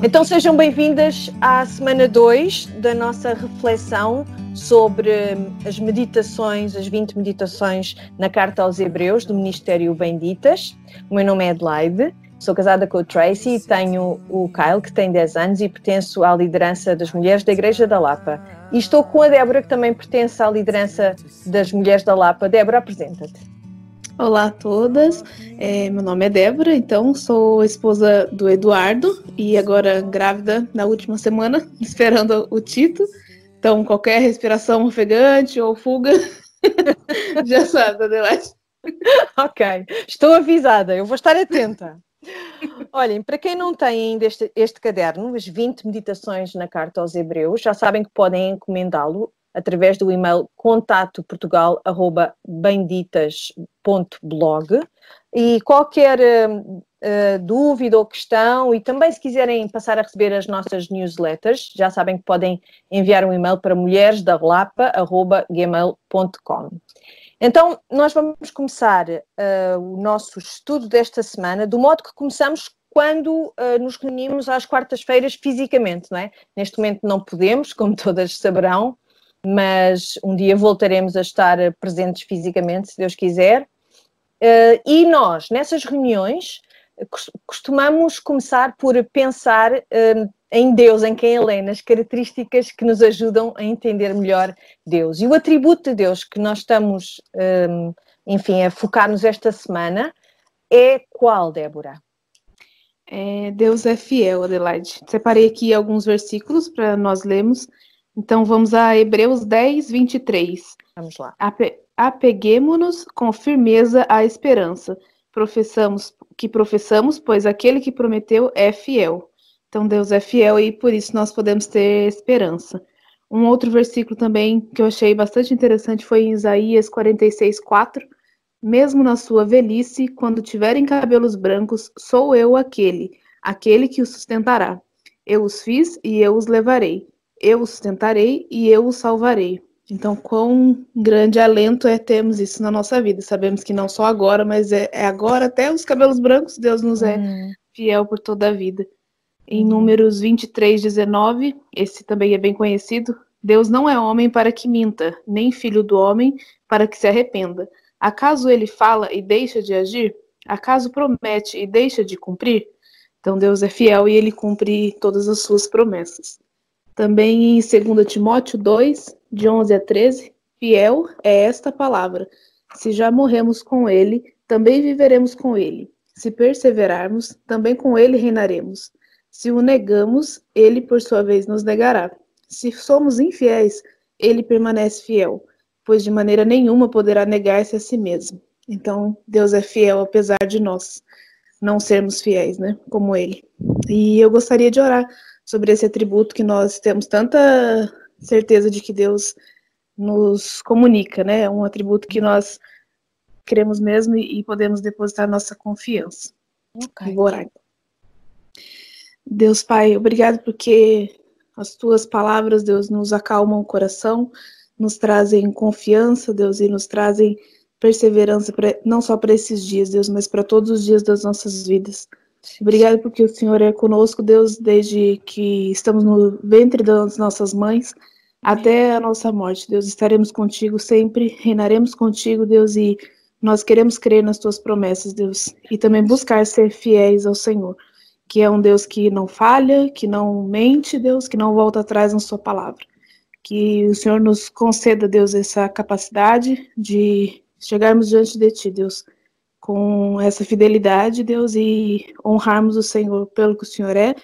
Então sejam bem-vindas à semana 2 da nossa reflexão sobre as meditações, as 20 meditações na Carta aos Hebreus do Ministério Benditas. O meu nome é Adelaide, sou casada com o Tracy e tenho o Kyle, que tem 10 anos e pertenço à liderança das mulheres da Igreja da Lapa. E estou com a Débora, que também pertence à liderança das mulheres da Lapa. Débora, apresenta-te. Olá a todas, é, meu nome é Débora, então sou esposa do Eduardo e agora grávida na última semana, esperando o Tito. Então, qualquer respiração ofegante ou fuga, já sabe, Adelaide. ok, estou avisada, eu vou estar atenta. Olhem, para quem não tem ainda este, este, caderno, as 20 meditações na Carta aos Hebreus, já sabem que podem encomendá-lo através do e-mail contatoportugal.benditas.blog e qualquer uh, dúvida ou questão e também se quiserem passar a receber as nossas newsletters, já sabem que podem enviar um e-mail para mulheresdarlapa.gmail.com então, nós vamos começar uh, o nosso estudo desta semana do modo que começamos quando uh, nos reunimos às quartas-feiras fisicamente, não é? Neste momento não podemos, como todas saberão, mas um dia voltaremos a estar presentes fisicamente, se Deus quiser. Uh, e nós, nessas reuniões, costumamos começar por pensar uh, em Deus, em quem Ele é, nas características que nos ajudam a entender melhor Deus. E o atributo de Deus que nós estamos, um, enfim, a focar-nos esta semana é qual, Débora? É, Deus é fiel, Adelaide. Separei aqui alguns versículos para nós lermos então vamos a Hebreus 10, 23. Vamos lá. Ape Apeguemo-nos com firmeza à esperança. Professamos que professamos, pois aquele que prometeu é fiel. Então Deus é fiel e por isso nós podemos ter esperança. Um outro versículo também que eu achei bastante interessante foi em Isaías 46, 4. Mesmo na sua velhice, quando tiverem cabelos brancos, sou eu aquele, aquele que os sustentará. Eu os fiz e eu os levarei eu o sustentarei e eu o salvarei. Então, quão grande alento é termos isso na nossa vida. Sabemos que não só agora, mas é, é agora até os cabelos brancos, Deus nos é hum. fiel por toda a vida. Em hum. Números 23, 19, esse também é bem conhecido. Deus não é homem para que minta, nem filho do homem para que se arrependa. Acaso ele fala e deixa de agir? Acaso promete e deixa de cumprir? Então Deus é fiel e ele cumpre todas as suas promessas. Também em 2 Timóteo 2, de 11 a 13, fiel é esta palavra. Se já morremos com ele, também viveremos com ele. Se perseverarmos, também com ele reinaremos. Se o negamos, ele por sua vez nos negará. Se somos infiéis, ele permanece fiel, pois de maneira nenhuma poderá negar-se a si mesmo. Então, Deus é fiel apesar de nós não sermos fiéis, né? Como ele. E eu gostaria de orar sobre esse atributo que nós temos tanta certeza de que Deus nos comunica, né? É um atributo que nós queremos mesmo e, podemos depositar nossa confiança. Okay. Vou orar. Deus Pai, obrigado porque as tuas palavras, Deus, nos acalmam o coração, nos trazem confiança, Deus, e nos trazem perseverança, pra, não só para esses dias, Deus, mas para todos os dias das nossas vidas. Obrigado porque o Senhor é conosco, Deus, desde que estamos no ventre das nossas mães até a nossa morte. Deus, estaremos contigo sempre, reinaremos contigo, Deus, e nós queremos crer nas tuas promessas, Deus, e também buscar ser fiéis ao Senhor, que é um Deus que não falha, que não mente, Deus, que não volta atrás na sua palavra. Que o Senhor nos conceda, Deus, essa capacidade de chegarmos diante de ti, Deus com essa fidelidade, Deus, e honrarmos o Senhor pelo que o Senhor é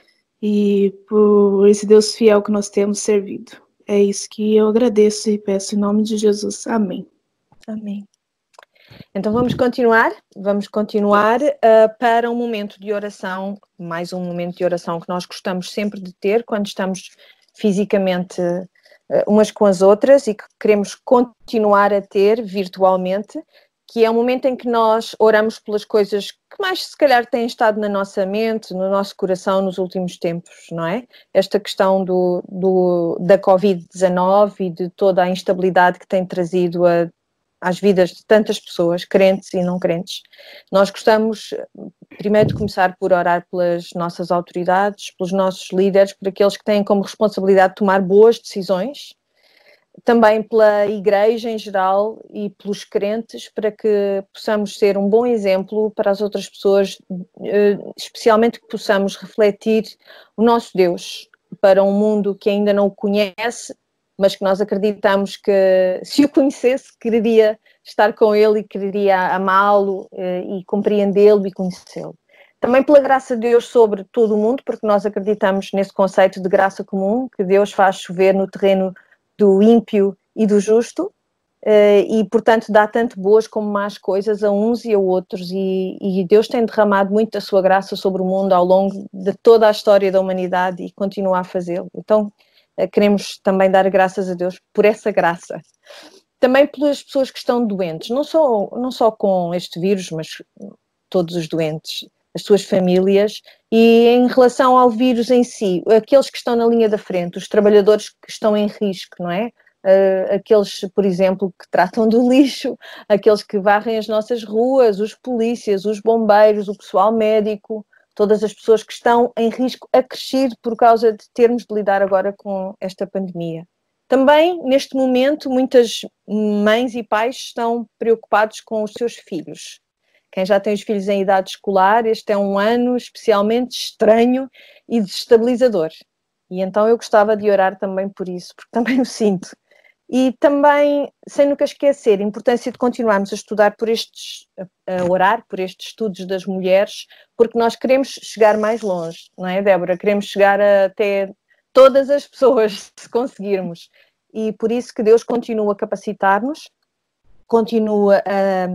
e por esse Deus fiel que nós temos servido. É isso que eu agradeço e peço em nome de Jesus. Amém. Amém. Então vamos continuar, vamos continuar uh, para um momento de oração, mais um momento de oração que nós gostamos sempre de ter quando estamos fisicamente uh, umas com as outras e que queremos continuar a ter virtualmente, que é um momento em que nós oramos pelas coisas que mais se calhar têm estado na nossa mente, no nosso coração nos últimos tempos, não é? Esta questão do, do da Covid-19 e de toda a instabilidade que tem trazido a, às vidas de tantas pessoas, crentes e não crentes. Nós gostamos, primeiro, de começar por orar pelas nossas autoridades, pelos nossos líderes, por aqueles que têm como responsabilidade de tomar boas decisões, também pela Igreja em geral e pelos crentes, para que possamos ser um bom exemplo para as outras pessoas, eh, especialmente que possamos refletir o nosso Deus para um mundo que ainda não o conhece mas que nós acreditamos que se o conhecesse, quereria estar com ele e quereria amá-lo eh, e compreendê-lo e conhecê-lo. Também pela graça de Deus sobre todo o mundo, porque nós acreditamos nesse conceito de graça comum, que Deus faz chover no terreno do ímpio e do justo, eh, e portanto dá tanto boas como más coisas a uns e a outros, e, e Deus tem derramado muito da sua graça sobre o mundo ao longo de toda a história da humanidade e continua a fazê-lo. Então, eh, queremos também dar graças a Deus por essa graça. Também pelas pessoas que estão doentes, não só, não só com este vírus, mas todos os doentes, as suas famílias, e em relação ao vírus em si, aqueles que estão na linha da frente, os trabalhadores que estão em risco, não é? Uh, aqueles, por exemplo, que tratam do lixo, aqueles que varrem as nossas ruas, os polícias, os bombeiros, o pessoal médico, todas as pessoas que estão em risco acrescido por causa de termos de lidar agora com esta pandemia. Também, neste momento, muitas mães e pais estão preocupados com os seus filhos. Quem já tem os filhos em idade escolar, este é um ano especialmente estranho e desestabilizador. E então eu gostava de orar também por isso, porque também o sinto. E também, sem nunca esquecer, a importância de continuarmos a estudar por estes, a orar por estes estudos das mulheres, porque nós queremos chegar mais longe, não é, Débora? Queremos chegar até todas as pessoas, se conseguirmos. E por isso que Deus continua a capacitar-nos, continua a,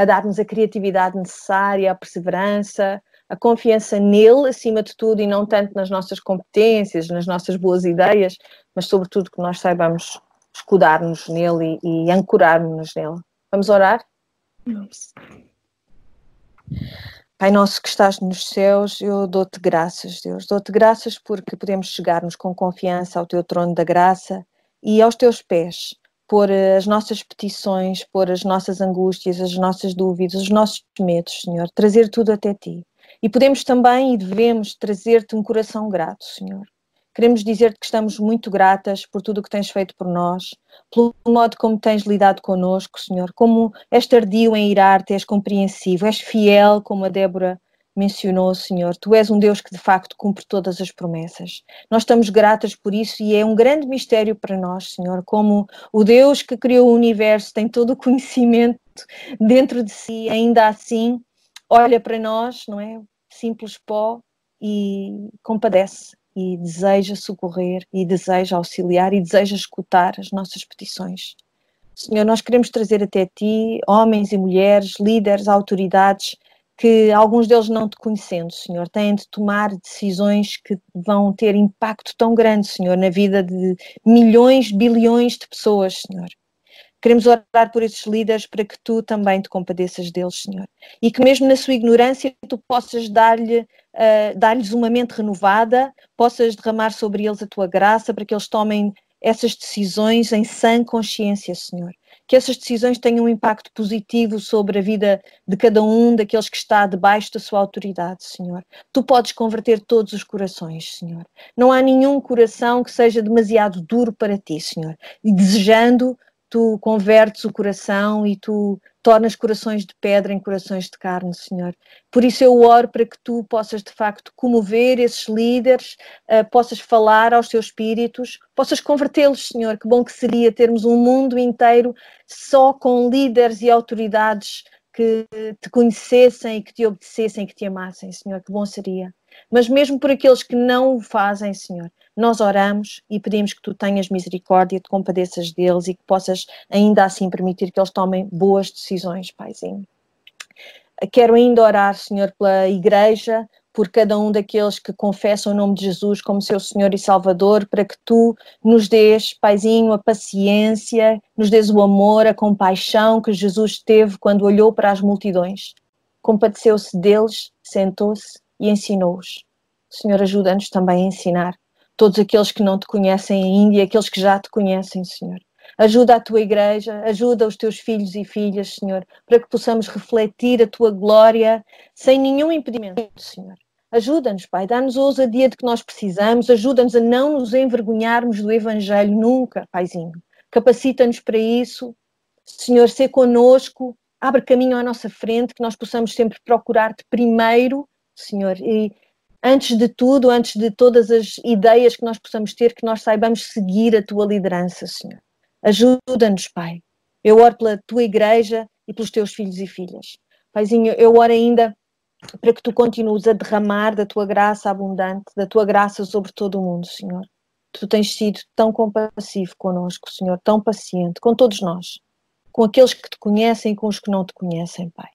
a dar-nos a criatividade necessária, a perseverança, a confiança nele acima de tudo e não tanto nas nossas competências, nas nossas boas ideias, mas sobretudo que nós saibamos escudar-nos nele e, e ancorar-nos nele. Vamos orar? Vamos. Pai nosso que estás nos céus, eu dou-te graças, Deus. Dou-te graças porque podemos chegar-nos com confiança ao teu trono da graça e aos teus pés, pôr as nossas petições, pôr as nossas angústias, as nossas dúvidas, os nossos medos, Senhor, trazer tudo até ti. E podemos também e devemos trazer-te um coração grato, Senhor. Queremos dizer-te que estamos muito gratas por tudo o que tens feito por nós, pelo modo como tens lidado connosco, Senhor, como és tardio em irar-te, és compreensivo, és fiel, como a Débora mencionou, Senhor. Tu és um Deus que de facto cumpre todas as promessas. Nós estamos gratas por isso e é um grande mistério para nós, Senhor, como o Deus que criou o universo tem todo o conhecimento dentro de si, ainda assim olha para nós, não é? Simples pó e compadece e deseja socorrer e deseja auxiliar e deseja escutar as nossas petições. Senhor, nós queremos trazer até ti homens e mulheres, líderes, autoridades, que alguns deles não te conhecendo, Senhor, têm de tomar decisões que vão ter impacto tão grande, Senhor, na vida de milhões, bilhões de pessoas, Senhor. Queremos orar por esses líderes para que tu também te compadeças deles, Senhor. E que mesmo na sua ignorância tu possas dar-lhe, uh, dar-lhes uma mente renovada, possas derramar sobre eles a tua graça para que eles tomem essas decisões em sã consciência, Senhor. Que essas decisões tenham um impacto positivo sobre a vida de cada um daqueles que está debaixo da sua autoridade, Senhor. Tu podes converter todos os corações, Senhor. Não há nenhum coração que seja demasiado duro para ti, Senhor. E desejando tu convertes o coração e tu tornas corações de pedra em corações de carne, Senhor. Por isso eu oro para que tu possas de facto comover esses líderes, uh, possas falar aos teus espíritos, possas convertê-los, Senhor. Que bom que seria termos um mundo inteiro só com líderes e autoridades que te conhecessem e que te obedecessem, que te amassem, Senhor. Que bom seria. Mas mesmo por aqueles que não o fazem, Senhor, nós oramos e pedimos que tu tenhas misericórdia, te compadeças deles e que possas ainda assim permitir que eles tomem boas decisões, Paizinho. Quero ainda orar, Senhor, pela igreja, por cada um daqueles que confessam o nome de Jesus como seu Senhor e Salvador, para que tu nos dês, Paizinho, a paciência, nos dês o amor, a compaixão que Jesus teve quando olhou para as multidões. Compadeceu-se deles, sentou-se e ensinou-os. Senhor, ajuda-nos também a ensinar todos aqueles que não te conhecem ainda e aqueles que já te conhecem, Senhor. Ajuda a tua igreja, ajuda os teus filhos e filhas, Senhor, para que possamos refletir a tua glória sem nenhum impedimento, Senhor. Ajuda-nos, Pai, dá-nos a ousadia de que nós precisamos, ajuda-nos a não nos envergonharmos do Evangelho nunca, Paizinho. Capacita-nos para isso, Senhor, ser conosco, abre caminho à nossa frente, que nós possamos sempre procurar-te primeiro, Senhor, e antes de tudo, antes de todas as ideias que nós possamos ter, que nós saibamos seguir a tua liderança, Senhor. Ajuda-nos, Pai. Eu oro pela tua igreja e pelos teus filhos e filhas. Paizinho, eu oro ainda para que tu continues a derramar da tua graça abundante, da tua graça sobre todo o mundo, Senhor. Tu tens sido tão compassivo conosco, Senhor, tão paciente com todos nós, com aqueles que te conhecem e com os que não te conhecem, Pai.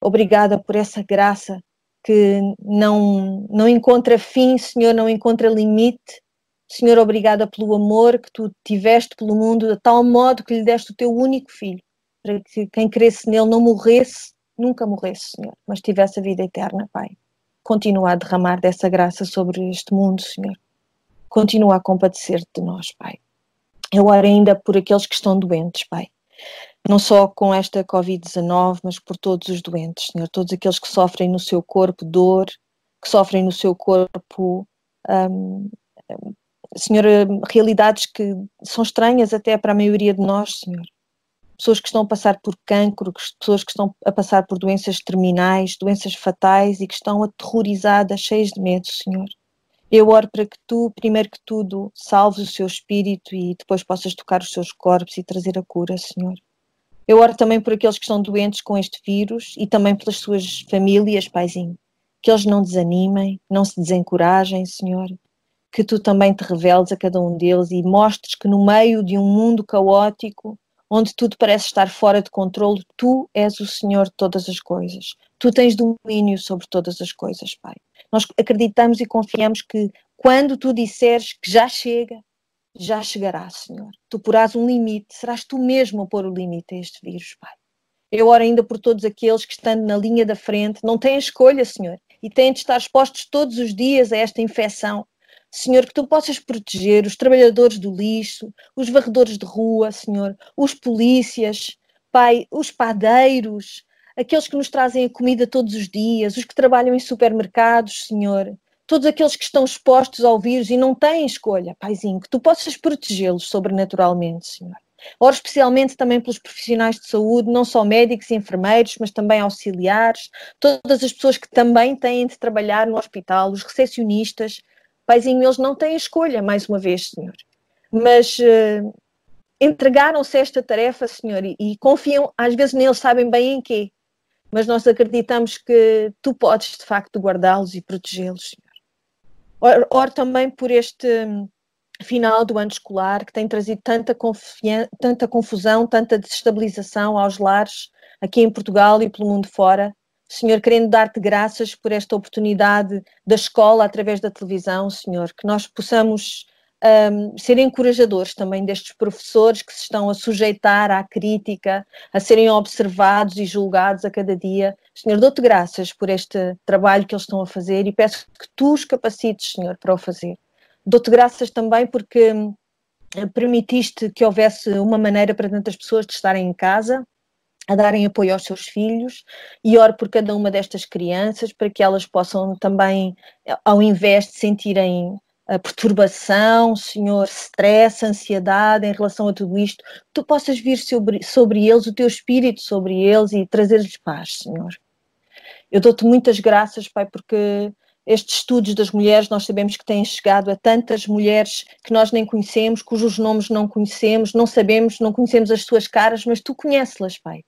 Obrigada por essa graça que não, não encontra fim, Senhor, não encontra limite, Senhor, obrigada pelo amor que tu tiveste pelo mundo, de tal modo que lhe deste o teu único filho, para que quem cresce nele não morresse, nunca morresse, Senhor, mas tivesse a vida eterna, Pai. Continua a derramar dessa graça sobre este mundo, Senhor. Continua a compadecer de nós, Pai. Eu oro ainda por aqueles que estão doentes, Pai. Não só com esta Covid-19, mas por todos os doentes, Senhor. Todos aqueles que sofrem no seu corpo dor, que sofrem no seu corpo um, Senhor, realidades que são estranhas até para a maioria de nós, Senhor. Pessoas que estão a passar por cancro, pessoas que estão a passar por doenças terminais, doenças fatais e que estão aterrorizadas, cheias de medo, Senhor. Eu oro para que tu, primeiro que tudo, salves o seu espírito e depois possas tocar os seus corpos e trazer a cura, Senhor. Eu oro também por aqueles que estão doentes com este vírus e também pelas suas famílias, Paizinho. Que eles não desanimem, não se desencorajem, Senhor que tu também te reveles a cada um deles e mostres que no meio de um mundo caótico, onde tudo parece estar fora de controle, tu és o Senhor de todas as coisas. Tu tens domínio sobre todas as coisas, Pai. Nós acreditamos e confiamos que quando tu disseres que já chega, já chegará, Senhor. Tu porás um limite, serás tu mesmo a pôr o limite a este vírus, Pai. Eu oro ainda por todos aqueles que, estando na linha da frente, não têm escolha, Senhor, e têm de estar expostos todos os dias a esta infecção, Senhor, que tu possas proteger os trabalhadores do lixo, os varredores de rua, Senhor, os polícias, Pai, os padeiros, aqueles que nos trazem a comida todos os dias, os que trabalham em supermercados, Senhor, todos aqueles que estão expostos ao vírus e não têm escolha, Paizinho, que tu possas protegê-los sobrenaturalmente, Senhor. Oro especialmente também pelos profissionais de saúde, não só médicos e enfermeiros, mas também auxiliares, todas as pessoas que também têm de trabalhar no hospital, os recepcionistas, Paizinho, eles não têm escolha, mais uma vez, Senhor. Mas uh, entregaram-se esta tarefa, Senhor, e, e, confiam, às vezes neles sabem bem em quê, mas nós acreditamos que tu podes, de facto, guardá-los e protegê-los, Senhor. Oro também por este hum, final do ano escolar que tem trazido tanta, tanta confusão, tanta desestabilização aos lares aqui em Portugal e pelo mundo fora. Senhor, querendo dar-te graças por esta oportunidade da escola através da televisão, Senhor, que nós possamos um, ser encorajadores também destes professores que se estão a sujeitar à crítica, a serem observados e julgados a cada dia. Senhor, dou-te graças por este trabalho que eles estão a fazer e peço que tu os capacites, Senhor, para o fazer. Dou-te graças também porque hum, permitiste que houvesse uma maneira para tantas pessoas de estarem em casa, a darem apoio aos seus filhos e oro por cada uma destas crianças para que elas possam também, ao invés de sentirem a perturbação, Senhor, stress, ansiedade em relação a tudo isto, tu possas vir sobre, sobre eles, o teu espírito sobre eles e trazer-lhes paz, Senhor. Eu dou-te muitas graças, Pai, porque estes estudos das mulheres nós sabemos que têm chegado a tantas mulheres que nós nem conhecemos, cujos nomes não conhecemos, não sabemos, não conhecemos as suas caras, mas tu conheces-las, Pai.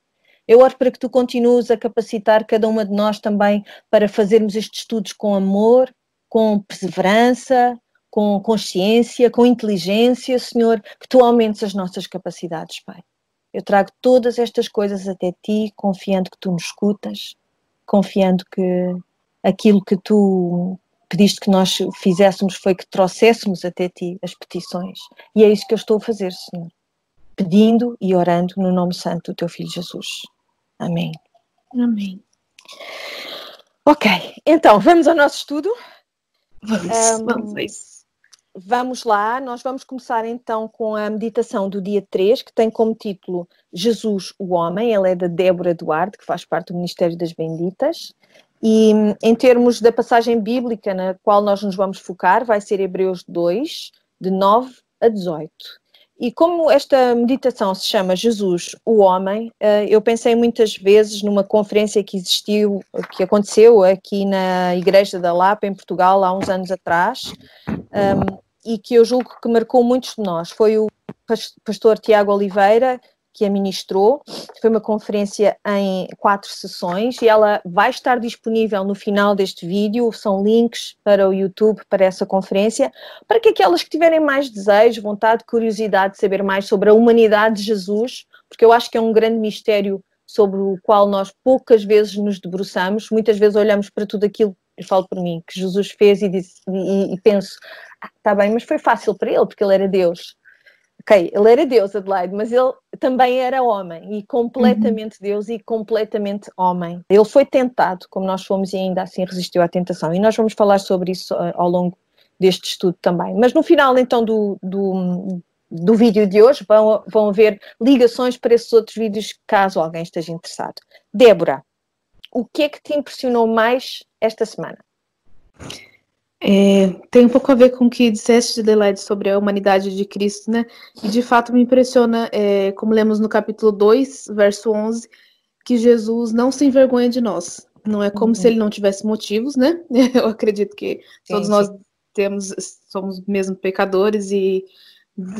Eu oro para que tu continues a capacitar cada uma de nós também para fazermos estes estudos com amor, com perseverança, com consciência, com inteligência, Senhor, que tu aumentes as nossas capacidades, Pai. Eu trago todas estas coisas até ti, confiando que tu nos escutas, confiando que aquilo que tu pediste que nós fizéssemos foi que trouxéssemos até ti as petições. E é isso que eu estou a fazer, Senhor. Pedindo e orando no nome santo do teu Filho Jesus. Amém. Amém. Ok, então vamos ao nosso estudo. Vamos, um, vamos a isso. Vamos lá, nós vamos começar então com a meditação do dia 3, que tem como título Jesus, o Homem. Ela é da Débora Duarte, que faz parte do Ministério das Benditas. E em termos da passagem bíblica na qual nós nos vamos focar, vai ser Hebreus 2, de 9 a 18. E como esta meditação se chama Jesus, o Homem, eh, eu pensei muitas vezes numa conferência que existiu, que aconteceu aqui na Igreja da Lapa, em Portugal, há uns anos atrás, um, e que eu julgo que marcou muitos de nós. Foi o pastor Tiago Oliveira que a ministrou. Foi uma conferência em quatro sessões e ela vai estar disponível no final deste vídeo. São links para o YouTube para essa conferência, para que aquelas que tiverem mais desejo, vontade, curiosidade de saber mais sobre a humanidade de Jesus, porque eu acho que é um grande mistério sobre o qual nós poucas vezes nos debruçamos, muitas vezes olhamos para tudo aquilo eu falo por mim, que Jesus fez e, disse, e, e penso, está ah, bem, mas foi fácil para ele, porque ele era Deus. Ok, ele era Deus, Adelaide, mas ele também era homem, e completamente uhum. Deus e completamente homem. Ele foi tentado, como nós fomos, e ainda assim resistiu à tentação. E nós vamos falar sobre isso uh, ao longo deste estudo também. Mas no final, então, do, do, do vídeo de hoje, vão, vão haver ligações para esses outros vídeos, caso alguém esteja interessado. Débora, o que é que te impressionou mais esta semana? É, tem um pouco a ver com o que disseste, Adelaide, sobre a humanidade de Cristo, né? E de fato me impressiona, é, como lemos no capítulo 2, verso 11, que Jesus não se envergonha de nós. Não é como uhum. se ele não tivesse motivos, né? Eu acredito que sim, todos sim. nós temos, somos mesmo pecadores e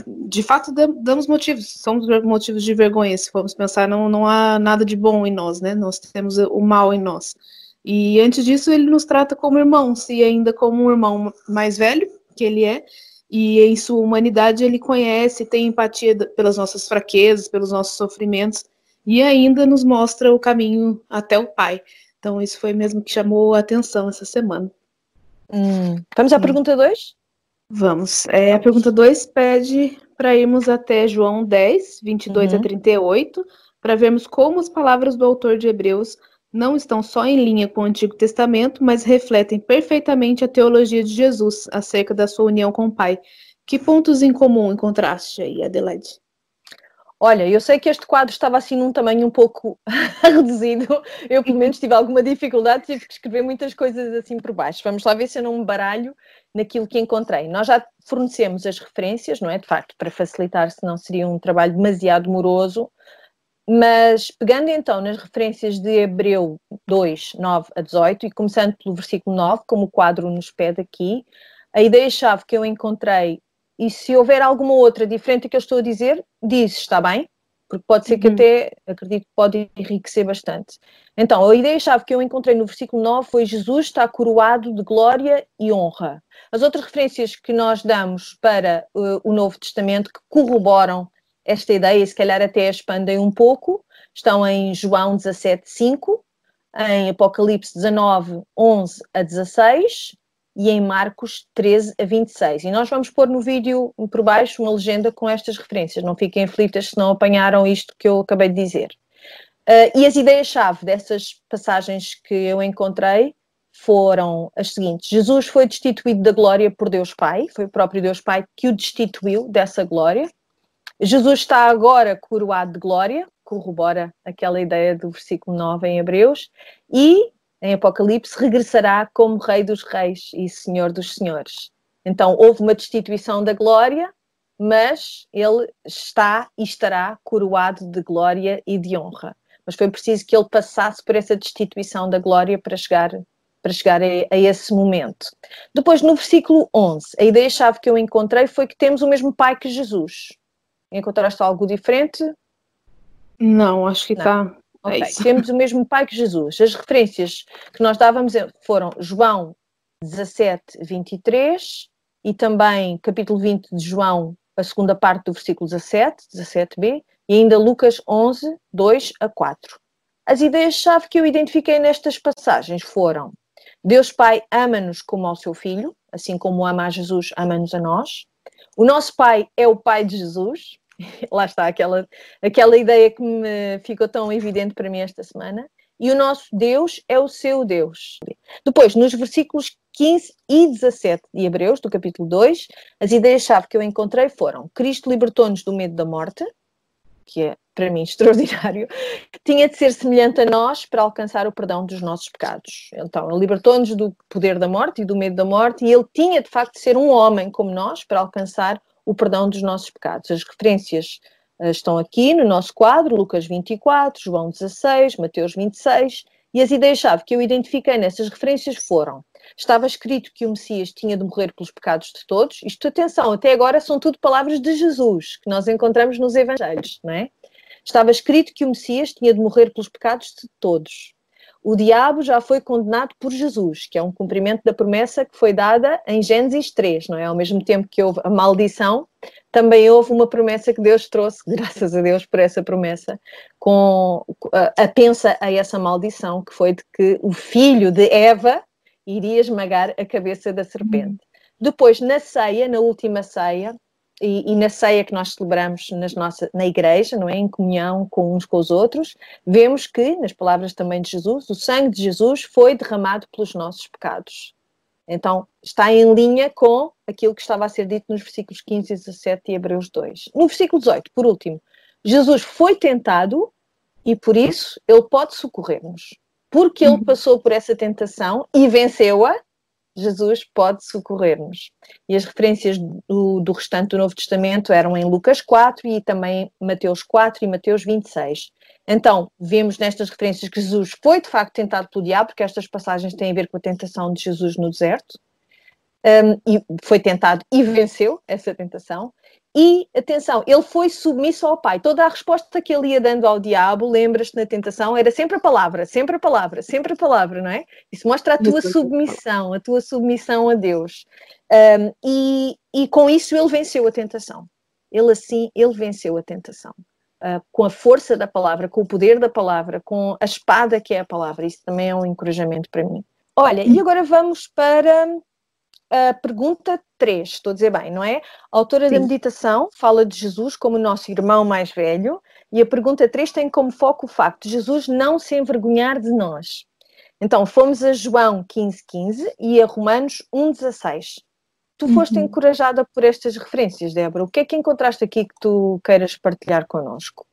de fato damos motivos, somos motivos de vergonha, se formos pensar, não, não há nada de bom em nós, né? Nós temos o mal em nós. E antes disso, ele nos trata como irmãos, e ainda como um irmão mais velho, que ele é, e em sua humanidade ele conhece, tem empatia pelas nossas fraquezas, pelos nossos sofrimentos, e ainda nos mostra o caminho até o Pai. Então, isso foi mesmo que chamou a atenção essa semana. Hum. Vamos à hum. pergunta 2? Vamos. É, a pergunta 2 pede para irmos até João 10, 22 uhum. a 38, para vermos como as palavras do autor de Hebreus não estão só em linha com o Antigo Testamento, mas refletem perfeitamente a teologia de Jesus acerca da sua união com o Pai. Que pontos em comum encontraste aí, Adelaide? Olha, eu sei que este quadro estava assim num tamanho um pouco reduzido. Eu, pelo menos, tive alguma dificuldade, tive que escrever muitas coisas assim por baixo. Vamos lá ver se eu não me baralho naquilo que encontrei. Nós já fornecemos as referências, não é? De facto, para facilitar, senão seria um trabalho demasiado moroso. Mas pegando então nas referências de Hebreu 2, 9 a 18, e começando pelo versículo 9, como o quadro nos pede aqui, a ideia-chave que eu encontrei, e se houver alguma outra diferente do que eu estou a dizer, diz, está bem? Porque pode ser que uhum. até, acredito que pode enriquecer bastante. Então, a ideia-chave que eu encontrei no versículo 9 foi Jesus está coroado de glória e honra. As outras referências que nós damos para uh, o Novo Testamento que corroboram esta ideia, se calhar até expandem um pouco, estão em João 17, 5, em Apocalipse 19, 11 a 16 e em Marcos 13 a 26. E nós vamos pôr no vídeo por baixo uma legenda com estas referências, não fiquem aflitas se não apanharam isto que eu acabei de dizer. Uh, e as ideias-chave dessas passagens que eu encontrei foram as seguintes: Jesus foi destituído da glória por Deus Pai, foi o próprio Deus Pai que o destituiu dessa glória. Jesus está agora coroado de glória, corrobora aquela ideia do versículo 9 em Hebreus, e em Apocalipse regressará como Rei dos Reis e Senhor dos Senhores. Então houve uma destituição da glória, mas ele está e estará coroado de glória e de honra. Mas foi preciso que ele passasse por essa destituição da glória para chegar para chegar a, a, esse momento. Depois, no versículo 11, a ideia-chave que eu encontrei foi que temos o mesmo Pai que Jesus. Encontraste algo diferente? Não, acho que está. É okay. Temos o mesmo Pai que Jesus. As referências que nós dávamos foram João 17, 23 e também capítulo 20 de João, a segunda parte do versículo 17, 17b, e ainda Lucas 11, 2 a 4. As ideias-chave que eu identifiquei nestas passagens foram: Deus Pai ama-nos como ao seu Filho, assim como ama a Jesus, ama-nos a nós. O nosso Pai é o Pai de Jesus, lá está aquela, aquela ideia que me ficou tão evidente para mim esta semana. e o nosso Deus é o seu Deus. Depois, nos versículos 15 e 17 de Hebreus, do capítulo 2, as ideias-chave que eu encontrei foram: Cristo libertou-nos do medo da morte, que é para mim extraordinário, tinha de ser semelhante a nós para alcançar o perdão dos nossos pecados. Então, ele libertou-nos do poder da morte e do medo da morte, e ele tinha de facto de ser um homem como nós para alcançar o perdão dos nossos pecados. As referências uh, estão aqui no nosso quadro, Lucas 24, João 16, Mateus 26, e as ideias-chave que eu identifiquei nessas referências foram estava escrito que o Messias tinha de morrer pelos pecados de todos. Isto, atenção, até agora são tudo palavras de Jesus que nós encontramos nos Evangelhos, não é? Estava escrito que o Messias tinha de morrer pelos pecados de todos. O diabo já foi condenado por Jesus, que é um cumprimento da promessa que foi dada em Gênesis 3, não é? Ao mesmo tempo que houve a maldição, também houve uma promessa que Deus trouxe, graças a Deus por essa promessa, com a, a pensa a essa maldição, que foi de que o filho de Eva iria esmagar a cabeça da serpente. Uhum. Depois, na ceia, na última ceia, e, e, na ceia que nós celebramos nas nossa, na igreja, não é? Em comunhão com uns com os outros, vemos que, nas palavras também de Jesus, o sangue de Jesus foi derramado pelos nossos pecados. Então, está em linha com aquilo que estava a ser dito nos versículos 15 e 17 de Hebreus 2. No versículo 18, por último, Jesus foi tentado e por isso ele pode socorrer-nos porque ele uhum. passou por essa tentação e venceu-a, Jesus pode socorrer-nos. E as referências do, do, restante do Novo Testamento eram em Lucas 4 e também Mateus 4 e Mateus 26. Então, vemos nestas referências que Jesus foi de facto tentado pelo diabo, porque estas passagens têm a ver com a tentação de Jesus no deserto. Um, e foi tentado e venceu essa tentação. E, atenção, ele foi submisso ao Pai. Toda a resposta que ele ia dando ao diabo, lembras-te na tentação, era sempre a palavra, sempre a palavra, sempre a palavra, não é? Isso mostra a tua submissão, a tua submissão a Deus. Um, e, e com isso ele venceu a tentação. Ele assim, ele venceu a tentação. Uh, com a força da palavra, com o poder da palavra, com a espada que é a palavra. Isso também é um encorajamento para mim. Olha, e agora vamos para a pergunta 3, estou a dizer bem, não é? A autora Sim. da meditação fala de Jesus como nosso irmão mais velho e a pergunta 3 tem como foco o facto de Jesus não se envergonhar de nós. Então, fomos a João 15, 15 e a Romanos 1, 16. Tu foste uhum. encorajada por estas referências, Débora. O que é que encontraste aqui que tu queiras partilhar connosco?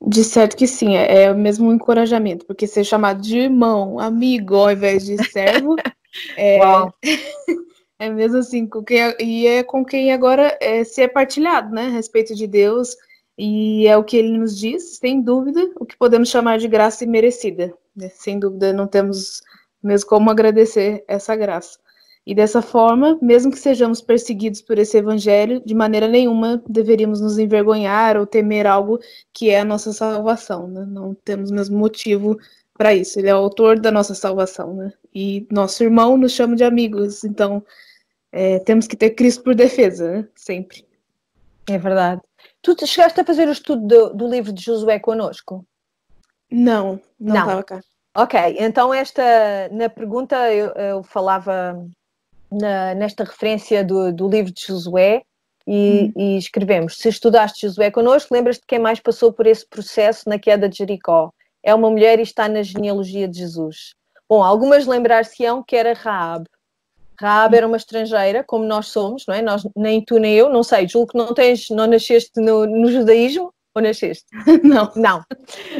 De certo que sim, é, é o mesmo encorajamento, porque ser chamado de irmão, amigo, ao invés de servo, é, é mesmo assim, com quem, e é com quem agora é, se é partilhado, né, a respeito de Deus, e é o que ele nos diz, sem dúvida, o que podemos chamar de graça imerecida. Né? Sem dúvida, não temos mesmo como agradecer essa graça. E dessa forma, mesmo que sejamos perseguidos por esse evangelho, de maneira nenhuma deveríamos nos envergonhar ou temer algo que é a nossa salvação. Né? Não temos mesmo motivo para isso. Ele é o autor da nossa salvação, né? E nosso irmão nos chama de amigos, então é, temos que ter Cristo por defesa, né? sempre. É verdade. Tu chegaste a fazer o estudo do, do livro de Josué conosco? Não, não estava cá. Ok, então esta, na pergunta eu, eu falava na, nesta referência do, do livro de Josué e, hum. e escrevemos, se estudaste Josué connosco, lembras-te quem mais passou por esse processo na queda de Jericó? é uma mulher e está na genealogia de Jesus. Bom, algumas lembrar-se-ão que era Raab. Raab era uma estrangeira, como nós somos, não é? Nós, nem tu nem eu, não sei, julgo que não tens, não nasceste no, no judaísmo, ou nasceste? Não. Não.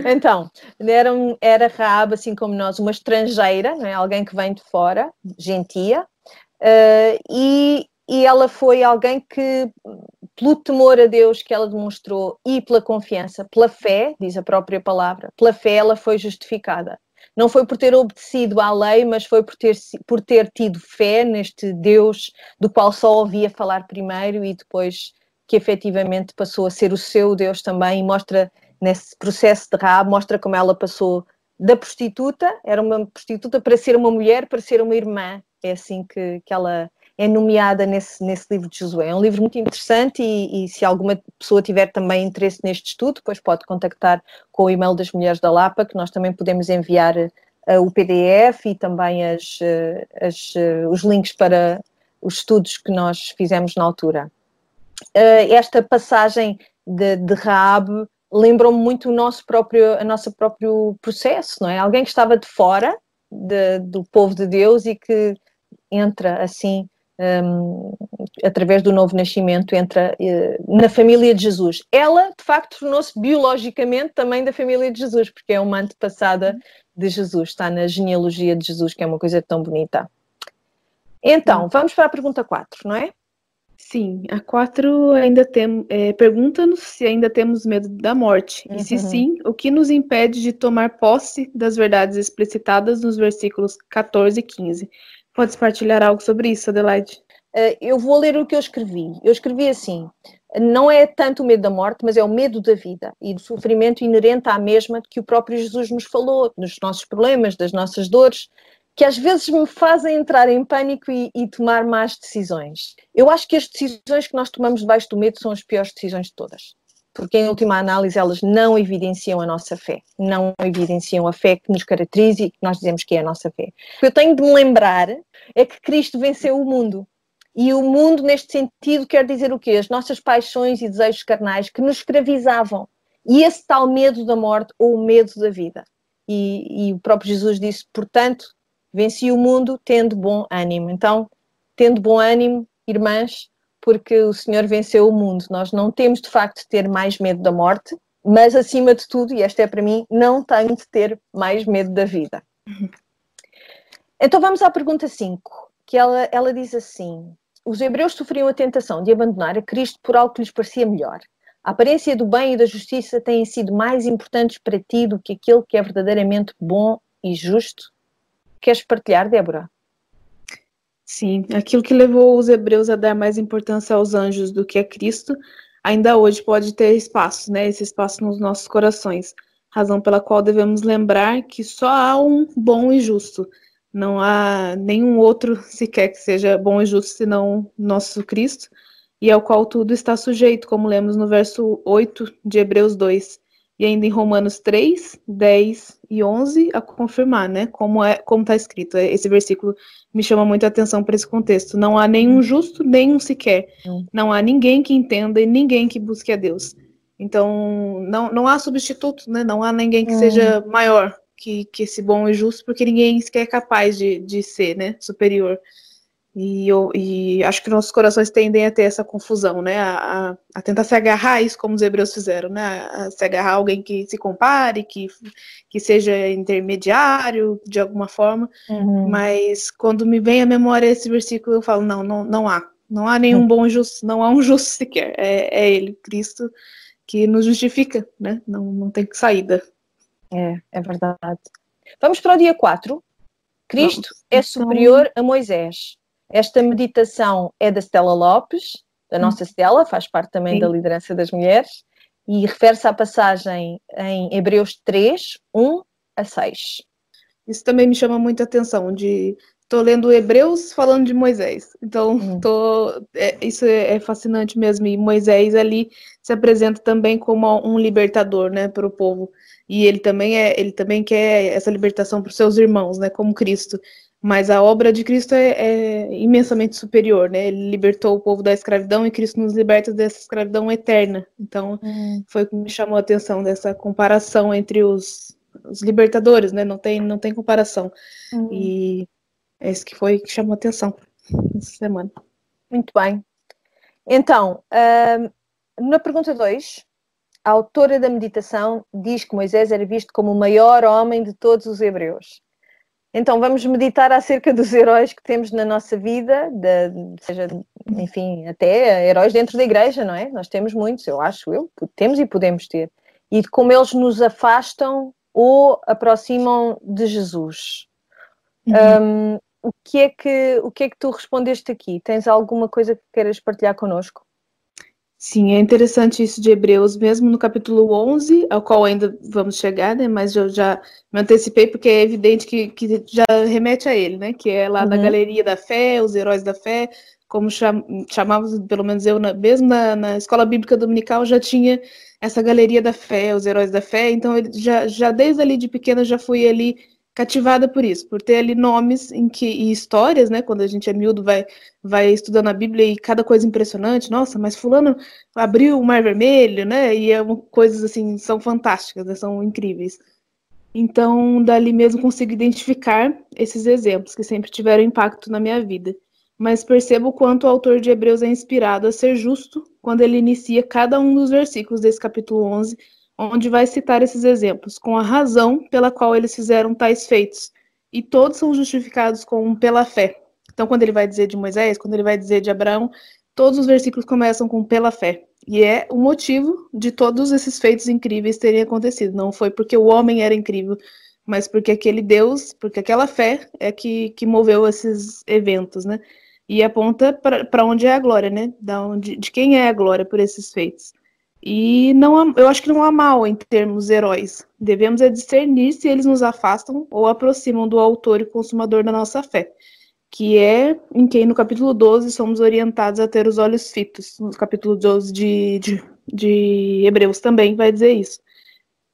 Então, era, era Raab, assim como nós, uma estrangeira, não é? alguém que vem de fora, gentia, uh, e, e ela foi alguém que pelo temor a Deus que ela demonstrou e pela confiança, pela fé, diz a própria palavra, pela fé ela foi justificada. Não foi por ter obedecido à lei, mas foi por ter, por ter tido fé neste Deus do qual só ouvia falar primeiro e depois que efetivamente passou a ser o seu Deus também e mostra nesse processo de Raab, mostra como ela passou da prostituta, era uma prostituta para ser uma mulher, para ser uma irmã. É assim que, que ela é nomeada nesse, nesse livro de Josué. É um livro muito interessante e, e, se alguma pessoa tiver também interesse neste estudo, depois pode contactar com o e-mail das Mulheres da Lapa, que nós também podemos enviar uh, o PDF e também as, uh, as, uh, os links para os estudos que nós fizemos na altura. esta passagem de, de Raab lembram-me muito o nosso próprio, a nosso próprio processo, não é? Alguém que estava de fora de, do povo de Deus e que entra assim um, através do novo nascimento, entra uh, na família de Jesus. Ela, de facto, tornou-se biologicamente também da família de Jesus, porque é uma antepassada de Jesus, está na genealogia de Jesus, que é uma coisa tão bonita. Então, vamos para a pergunta 4, não é? Sim, a 4 ainda tem, é, pergunta-nos se ainda temos medo da morte. Uhum. E se uhum. sim, o que nos impede de tomar posse das verdades explicitadas nos versículos 14 e 15. Podes partilhar algo sobre isso, Adelaide? Uh, eu vou ler o que eu escrevi. Eu escrevi assim: não é tanto o medo da morte, mas é o medo da vida e do sofrimento inerente à mesma que o próprio Jesus nos falou, dos nossos problemas, das nossas dores, que às vezes me fazem entrar em pânico e, e, tomar más decisões. Eu acho que as decisões que nós tomamos debaixo do medo são as piores decisões de todas. Porque, em última análise, elas não evidenciam a nossa fé, não evidenciam a fé que nos caracteriza e que nós dizemos que é a nossa fé. O que eu tenho de me lembrar é que Cristo venceu o mundo. E o mundo, neste sentido, quer dizer o quê? As nossas paixões e desejos carnais que nos escravizavam. E esse tal medo da morte ou o medo da vida. E, e o próprio Jesus disse, portanto, venci o mundo tendo bom ânimo. Então, tendo bom ânimo, irmãs, porque o Senhor venceu o mundo. Nós não temos de facto de ter mais medo da morte, mas acima de tudo, e esta é para mim, não tenho de ter mais medo da vida. Então vamos à pergunta 5, que ela, ela diz assim: Os hebreus sofriam a tentação de abandonar a Cristo por algo que lhes parecia melhor. A aparência do bem e da justiça têm sido mais importantes para ti do que aquilo que é verdadeiramente bom e justo? Queres partilhar, Débora? Sim, aquilo que levou os hebreus a dar mais importância aos anjos do que a Cristo, ainda hoje pode ter espaço, né? Esse espaço nos nossos corações. Razão pela qual devemos lembrar que só há um bom e justo. Não há nenhum outro sequer que seja bom e justo senão nosso Cristo, e ao qual tudo está sujeito, como lemos no verso 8 de Hebreus 2 e ainda em Romanos 3, 10 e 11 a confirmar, né? Como é, como está escrito. Esse versículo me chama muito a atenção para esse contexto. Não há nenhum justo, nenhum sequer. Não há ninguém que entenda e ninguém que busque a Deus. Então, não, não há substituto, né? Não há ninguém que seja maior que, que esse bom e justo, porque ninguém sequer é capaz de, de ser, né? Superior. E, eu, e acho que nossos corações tendem a ter essa confusão, né? A, a, a, tentar se agarrar a isso como os hebreus fizeram, né? A se agarrar a alguém que se compare, que, que seja intermediário de alguma forma. Uhum. Mas quando me vem à memória esse versículo, eu falo, não, não, não há. Não há nenhum bom justo, não há um justo sequer. É, é ele, Cristo, que nos justifica, né? Não, não tem saída. É, é verdade. Vamos para o dia 4. Cristo Vamos. é superior a Moisés. Esta meditação é da Stella Lopes, da hum. nossa Stella, faz parte também Sim. da liderança das mulheres, e refere-se à passagem em Hebreus 3, 1 a 6. Isso também me chama muita atenção, de estou lendo Hebreus falando de Moisés. Então, hum. tô, é, isso é, é, fascinante mesmo. E Moisés ali se apresenta também como um libertador, né, para o povo. E ele também é, ele também quer essa libertação para os seus irmãos, né, como Cristo. Mas a obra de Cristo é, é, imensamente superior, né? Ele libertou o povo da escravidão e Cristo nos liberta dessa escravidão eterna. Então, hum. foi o que me chamou a atenção dessa comparação entre os, os libertadores, né? Não tem, não tem comparação. Hum. E é isso que foi que chamou a atenção essa semana. Muito bem. Então, uh, na pergunta 2, a autora da meditação diz que Moisés era visto como o maior homem de todos os hebreus. Então vamos meditar acerca dos heróis que temos na nossa vida, de, seja, enfim, até heróis dentro da igreja, não é? Nós temos muitos, eu acho, eu, temos e podemos ter. E de como eles nos afastam ou aproximam de Jesus. Uhum. Um, o, que é que, o que é que tu respondeste aqui? Tens alguma coisa que queiras partilhar connosco? Sim, é interessante isso de Hebreus, mesmo no capítulo 11, ao qual ainda vamos chegar, né? Mas eu já me antecipei porque é evidente que, que já remete a ele, né? Que é lá uhum. na Galeria da Fé, os Heróis da Fé, como cham chamávamos, pelo menos eu, na, mesmo na, na Escola Bíblica Dominical, já tinha essa Galeria da Fé, os Heróis da Fé, então ele já, já desde ali de pequena já fui ali cativada por isso, por ter ali nomes em que, e histórias, né? Quando a gente é miúdo, vai, vai estudando a Bíblia e cada coisa impressionante. Nossa, mas fulano abriu o Mar Vermelho, né? E é uma, coisas assim, são fantásticas, né, são incríveis. Então, dali mesmo consigo identificar esses exemplos que sempre tiveram impacto na minha vida. Mas percebo quanto o autor de Hebreus é inspirado a ser justo quando ele inicia cada um dos versículos desse capítulo 11 onde vai citar esses exemplos, com a razão pela qual eles fizeram tais feitos. E todos são justificados com pela fé. Então, quando ele vai dizer de Moisés, quando ele vai dizer de Abraão, todos os versículos começam com pela fé. E é o motivo de todos esses feitos incríveis terem acontecido. Não foi porque o homem era incrível, mas porque aquele Deus, porque aquela fé é que, que moveu esses eventos, né? E aponta para onde é a glória, né? Da onde, de quem é a glória por esses feitos. E não, eu acho que não há mal em termos heróis. Devemos é discernir se eles nos afastam ou aproximam do autor e consumador da nossa fé, que é em quem no capítulo 12 somos orientados a ter os olhos fitos. No capítulo 12 de, de, de Hebreus também vai dizer isso.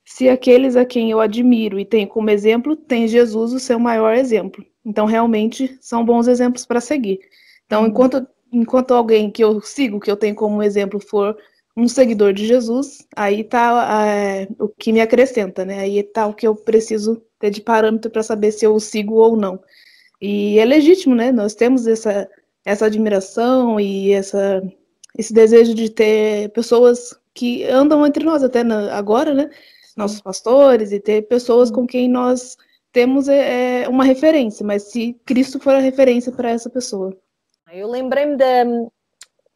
Se aqueles a quem eu admiro e tenho como exemplo, tem Jesus o seu maior exemplo. Então, realmente, são bons exemplos para seguir. Então, uhum. enquanto, enquanto alguém que eu sigo, que eu tenho como exemplo, for um seguidor de Jesus, aí tá é, o que me acrescenta, né? Aí tá o que eu preciso ter de parâmetro para saber se eu o sigo ou não. E é legítimo, né? Nós temos essa, essa admiração e essa, esse desejo de ter pessoas que andam entre nós até na, agora, né? Nossos pastores e ter pessoas com quem nós temos é, é uma referência, mas se Cristo for a referência para essa pessoa. Eu lembrei-me da,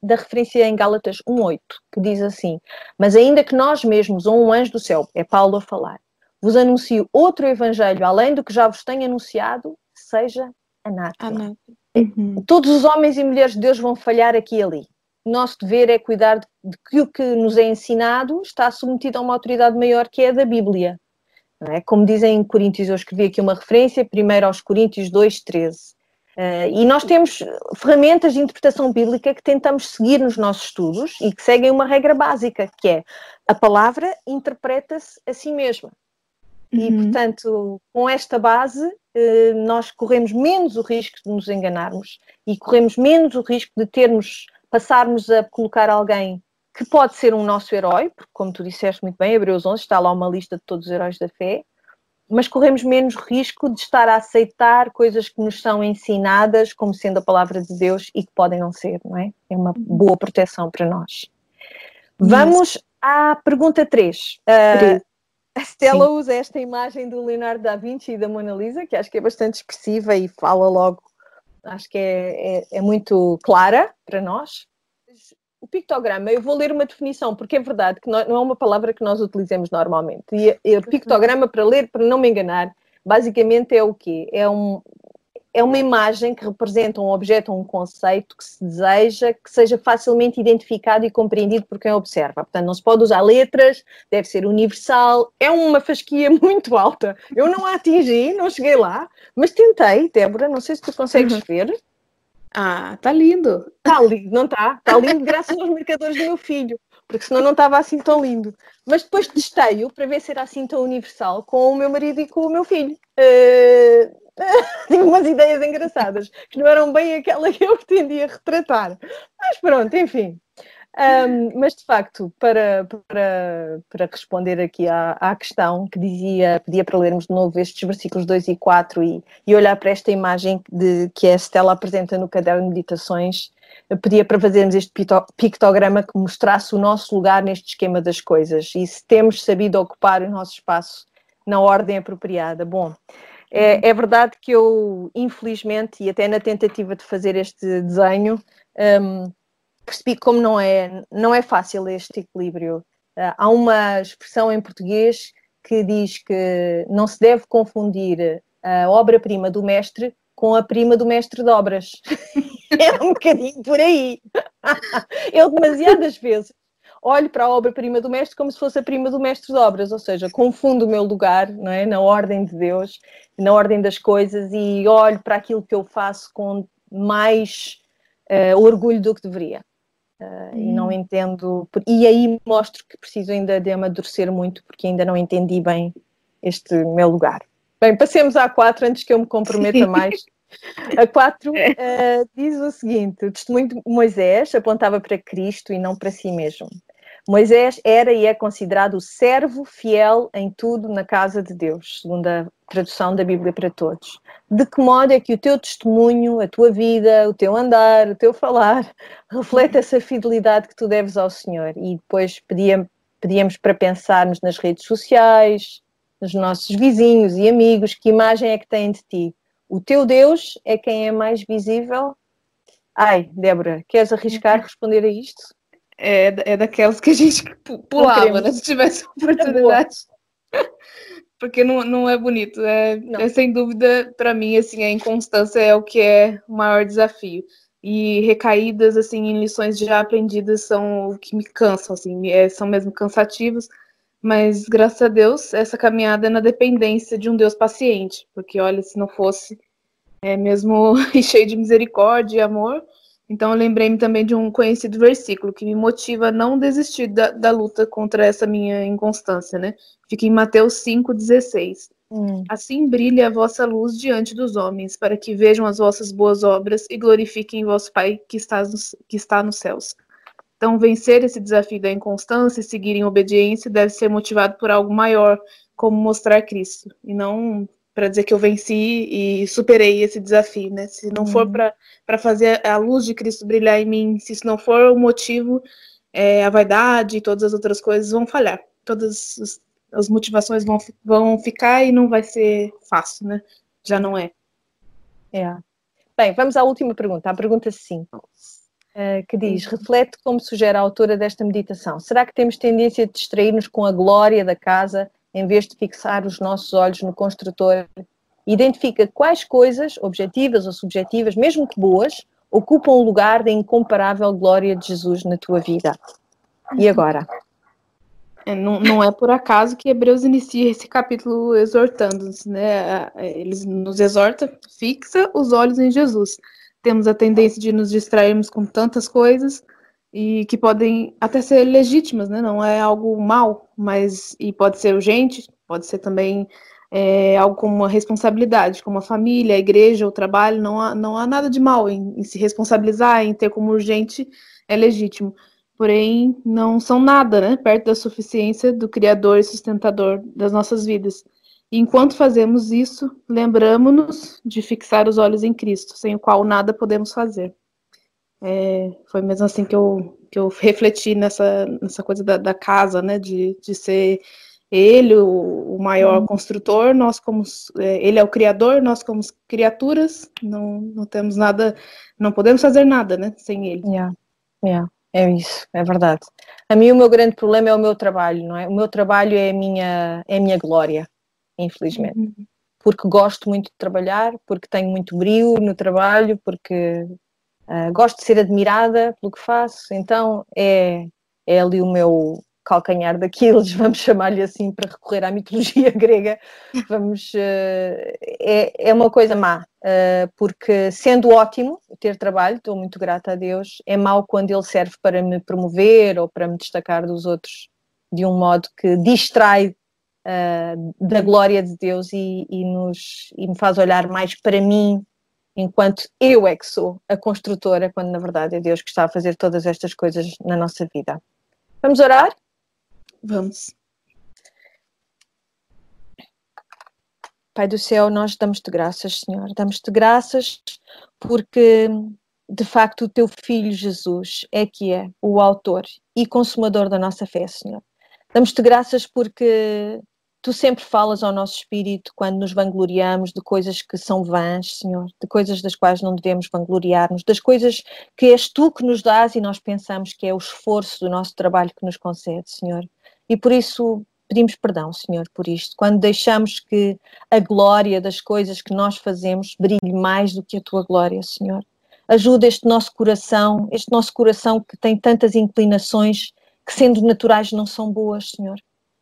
da referência em Gálatas 1.8, que diz assim: Mas ainda que nós mesmos, ou um anjo do céu, é Paulo a falar, vos anuncio outro evangelho além do que já vos tenho anunciado, seja anátema. Uhum. Todos os homens e mulheres de Deus vão falhar aqui e ali. O nosso dever é cuidar de, de que o que nos é ensinado está submetido a uma autoridade maior que é a da Bíblia. É? Como dizem em Coríntios, eu escrevi aqui uma referência, primeiro aos Coríntios 2.13. Uh, e nós temos ferramentas de interpretação bíblica que tentamos seguir nos nossos estudos e que seguem uma regra básica, que é a palavra interpreta-se a si mesma. Uhum. E, portanto, com esta base, uh, nós corremos menos o risco de nos enganarmos e corremos menos o risco de termos, passarmos a colocar alguém que pode ser um nosso herói, porque, como tu disseste muito bem, Hebreus 11 está lá uma lista de todos os heróis da fé, mas corremos menos risco de estar a aceitar coisas que nos são ensinadas como sendo a palavra de Deus e que podem não ser, não é? É uma boa proteção para nós. Vamos à pergunta 3. Uh, a Stella Sim. usa esta imagem do Leonardo da Vinci e da Mona Lisa, que acho que é bastante expressiva e fala logo, acho que é, é, é muito clara para nós o pictograma, eu vou ler uma definição, porque é verdade que não é uma palavra que nós utilizamos normalmente. E o pictograma, para ler, para não me enganar, basicamente é o quê? É, um, é uma imagem que representa um objeto ou um conceito que se deseja que seja facilmente identificado e compreendido por quem observa. Portanto, não se pode usar letras, deve ser universal, é uma fasquia muito alta. Eu não a atingi, não cheguei lá, mas tentei, Débora, não sei se tu consegues uhum. ver. Ah, tá lindo. Tá lindo, não tá? Tá lindo graças aos marcadores do meu filho, porque senão não estava assim tão lindo. Mas depois testei-o para ver se era assim tão universal com o meu marido e com o meu filho. Uh... Tinha umas ideias engraçadas, que não eram bem aquela que eu pretendia retratar. Mas pronto, enfim. Um, mas de facto, para, para, para responder aqui à, à questão que dizia, pedia para lermos de novo estes versículos 2 e 4 e, e olhar para esta imagem de, que a Estela apresenta no caderno de meditações, pedia para fazermos este pictograma que mostrasse o nosso lugar neste esquema das coisas e se temos sabido ocupar o nosso espaço na ordem apropriada. Bom, é, é verdade que eu, infelizmente, e até na tentativa de fazer este desenho, um, percebi como não é, não é fácil este equilíbrio. Uh, há uma expressão em português que diz que não se deve confundir a obra-prima do mestre com a prima do mestre de obras. é um bocadinho por aí. Eu demasiadas vezes olho para a obra-prima do mestre como se fosse a prima do mestre de obras, ou seja, confundo o meu lugar não é? na ordem de Deus, na ordem das coisas e olho para aquilo que eu faço com mais uh, orgulho do que deveria. Uh, hum. E não entendo. E aí mostro que preciso ainda de amadurecer muito, porque ainda não entendi bem este meu lugar. Bem, passemos à 4 antes que eu me comprometa mais. A 4 uh, eh, diz o seguinte: o testemunho de Moisés apontava para Cristo e não para si mesmo. Moisés era e é considerado o servo fiel em tudo na casa de Deus, segundo a tradução da Bíblia para todos. De que modo é que o teu testemunho, a tua vida, o teu andar, o teu falar, reflete essa fidelidade que tu deves ao Senhor? E depois pedíamos, pedíamos para pensarmos nas redes sociais, nos nossos vizinhos e amigos, que imagem é que têm de ti? O teu Deus é quem é mais visível? Ai, Débora, queres arriscar responder a isto? é, é daquelas que a gente pulava, né? Se tivesse oportunidade. Porque não, não é bonito. É, é sem dúvida, para mim, assim, a inconstância é o que é o maior desafio. E recaídas, assim, em lições já aprendidas são o que me cansam, assim, é, são mesmo cansativos. Mas, graças a Deus, essa caminhada é na dependência de um Deus paciente. Porque, olha, se não fosse é mesmo cheio de misericórdia e amor, então, eu lembrei-me também de um conhecido versículo que me motiva a não desistir da, da luta contra essa minha inconstância, né? Fica em Mateus 5,16. Hum. Assim brilhe a vossa luz diante dos homens, para que vejam as vossas boas obras e glorifiquem vosso Pai que está, nos, que está nos céus. Então, vencer esse desafio da inconstância e seguir em obediência deve ser motivado por algo maior, como mostrar Cristo, e não para dizer que eu venci e superei esse desafio, né? Se não uhum. for para fazer a luz de Cristo brilhar em mim, se isso não for o motivo, é, a vaidade e todas as outras coisas vão falhar. Todas as, as motivações vão, vão ficar e não vai ser fácil, né? Já não é. É. Bem, vamos à última pergunta, a pergunta 5. Uh, eh, que diz: reflete como sugere a autora desta meditação. Será que temos tendência a distrair-nos com a glória da casa em vez de fixar os nossos olhos no construtor, identifica quais coisas, objetivas ou subjetivas, mesmo que boas, ocupam o lugar da incomparável glória de Jesus na tua vida. E agora? É, não, não, é por acaso que Hebreus inicia esse capítulo exortando-nos, né? Eles nos exorta, fixa os olhos em Jesus. Temos a tendência de nos distrairmos com tantas coisas, e que podem até ser legítimas, né? Não é algo mal, mas e pode ser urgente, pode ser também é, algo como uma responsabilidade, como a família, a igreja, o trabalho. Não há, não há nada de mal em, em se responsabilizar, em ter como urgente, é legítimo. Porém, não são nada, né? Perto da suficiência do Criador e sustentador das nossas vidas. E enquanto fazemos isso, lembramos-nos de fixar os olhos em Cristo, sem o qual nada podemos fazer. É, foi mesmo assim que eu, que eu refleti nessa, nessa coisa da, da casa, né? De, de ser ele o, o maior uhum. construtor, nós como é, ele é o criador, nós como criaturas não, não temos nada, não podemos fazer nada, né? Sem ele. Yeah. Yeah. É isso, é verdade. A mim o meu grande problema é o meu trabalho, não é? O meu trabalho é a minha, é a minha glória, infelizmente. Uhum. Porque gosto muito de trabalhar, porque tenho muito brilho no trabalho, porque Uh, gosto de ser admirada pelo que faço, então é, é ali o meu calcanhar daqueles, vamos chamar-lhe assim para recorrer à mitologia grega, vamos, uh, é, é uma coisa má, uh, porque sendo ótimo ter trabalho, estou muito grata a Deus, é mau quando ele serve para me promover ou para me destacar dos outros de um modo que distrai da glória de Deus e, e, nos, e me faz olhar mais para mim enquanto eu é que sou a construtora, quando na verdade é Deus que está a fazer todas estas coisas na nossa vida. Vamos orar? Vamos. Pai do céu, nós damos-te graças, Senhor. Damos-te graças porque, de facto, o teu filho Jesus é que é o autor e consumador da nossa fé, Senhor. Damos-te graças porque Tu sempre falas ao nosso espírito quando nos vangloriamos de coisas que são vãs, Senhor, de coisas das quais não devemos vangloriar-nos, das coisas que és tu que nos dás e nós pensamos que é o esforço do nosso trabalho que nos concede, Senhor. E por isso pedimos perdão, Senhor, por isto. Quando deixamos que a glória das coisas que nós fazemos brilhe mais do que a tua glória, Senhor. Ajuda este nosso coração, este nosso coração que tem tantas inclinações que, sendo naturais, não são boas, Senhor.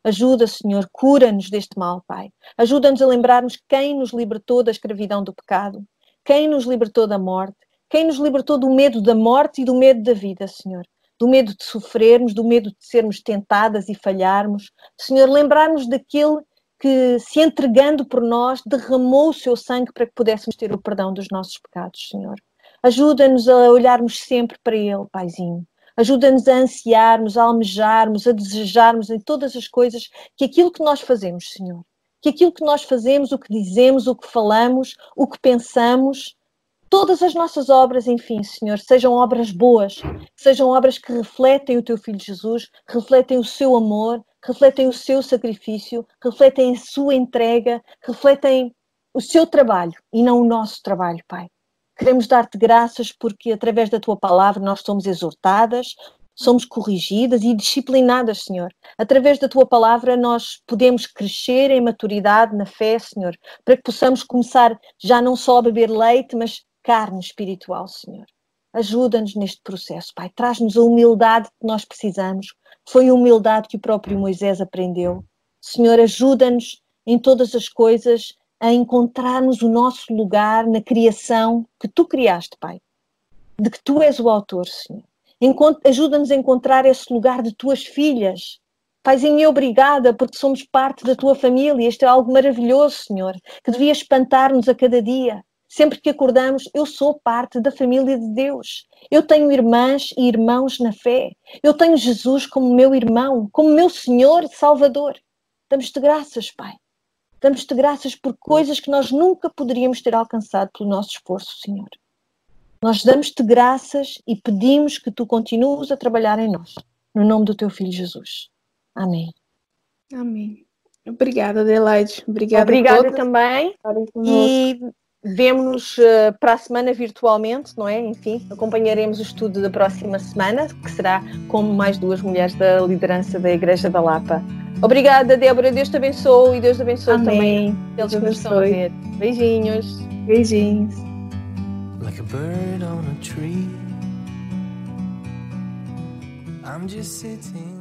Ajuda, Senhor, cura-nos deste mal, Pai. Ajuda-nos a lembrarmos quem nos libertou da escravidão do pecado, quem nos libertou da morte, quem nos libertou do medo da morte e do medo da vida, Senhor. Do medo de sofrermos, do medo de sermos tentadas e falharmos. Senhor, lembrarmos daquele que, se entregando por nós, derramou o seu sangue para que pudéssemos ter o perdão dos nossos pecados, Senhor. Ajuda-nos a olharmos sempre para Ele, Paizinho. Ajuda-nos a ansiarmos, a almejarmos, a desejarmos em todas as coisas que aquilo que nós fazemos, Senhor, que aquilo que nós fazemos, o que dizemos, o que falamos, o que pensamos, todas as nossas obras, enfim, Senhor, sejam obras boas, sejam obras que refletem o Teu Filho Jesus, refletem o Seu amor, refletem o Seu sacrifício, refletem a Sua entrega, refletem o Seu trabalho e não o nosso trabalho, Pai. Queremos dar-te graças porque, através da tua palavra, nós somos exortadas, somos corrigidas e disciplinadas, Senhor. Através da tua palavra, nós podemos crescer em maturidade na fé, Senhor, para que possamos começar já não só a beber leite, mas carne espiritual, Senhor. Ajuda-nos neste processo, Pai. Traz-nos a humildade que nós precisamos. Foi a humildade que o próprio Moisés aprendeu. Senhor, ajuda-nos em todas as coisas a encontrarmos o nosso lugar na criação que tu criaste, Pai. De que tu és o autor, Senhor. Ajuda-nos a encontrar esse lugar de tuas filhas. Paizinho, obrigada porque somos parte da tua família. Isto é algo maravilhoso, Senhor, que devia espantar-nos a cada dia. Sempre que acordamos, eu sou parte da família de Deus. Eu tenho irmãs e irmãos na fé. Eu tenho Jesus como meu irmão, como meu Senhor e Salvador. Damos-te graças, Pai. Damos-te graças por coisas que nós nunca poderíamos ter alcançado pelo nosso esforço, Senhor. Nós damos-te graças e pedimos que tu continues a trabalhar em nós. No nome do teu Filho Jesus. Amém. Amém. Obrigada, Adelaide. Obrigada, Obrigada também. E vemo-nos uh, para a semana virtualmente, não é? Enfim, acompanharemos o estudo da próxima semana, que será com mais duas mulheres da liderança da Igreja da Lapa. Obrigada, Débora. Deus te abençoe e Deus te abençoe Amém. também Deus que nos estão a ver. Beijinhos. Beijinhos. Like a bird on a tree. I'm just sitting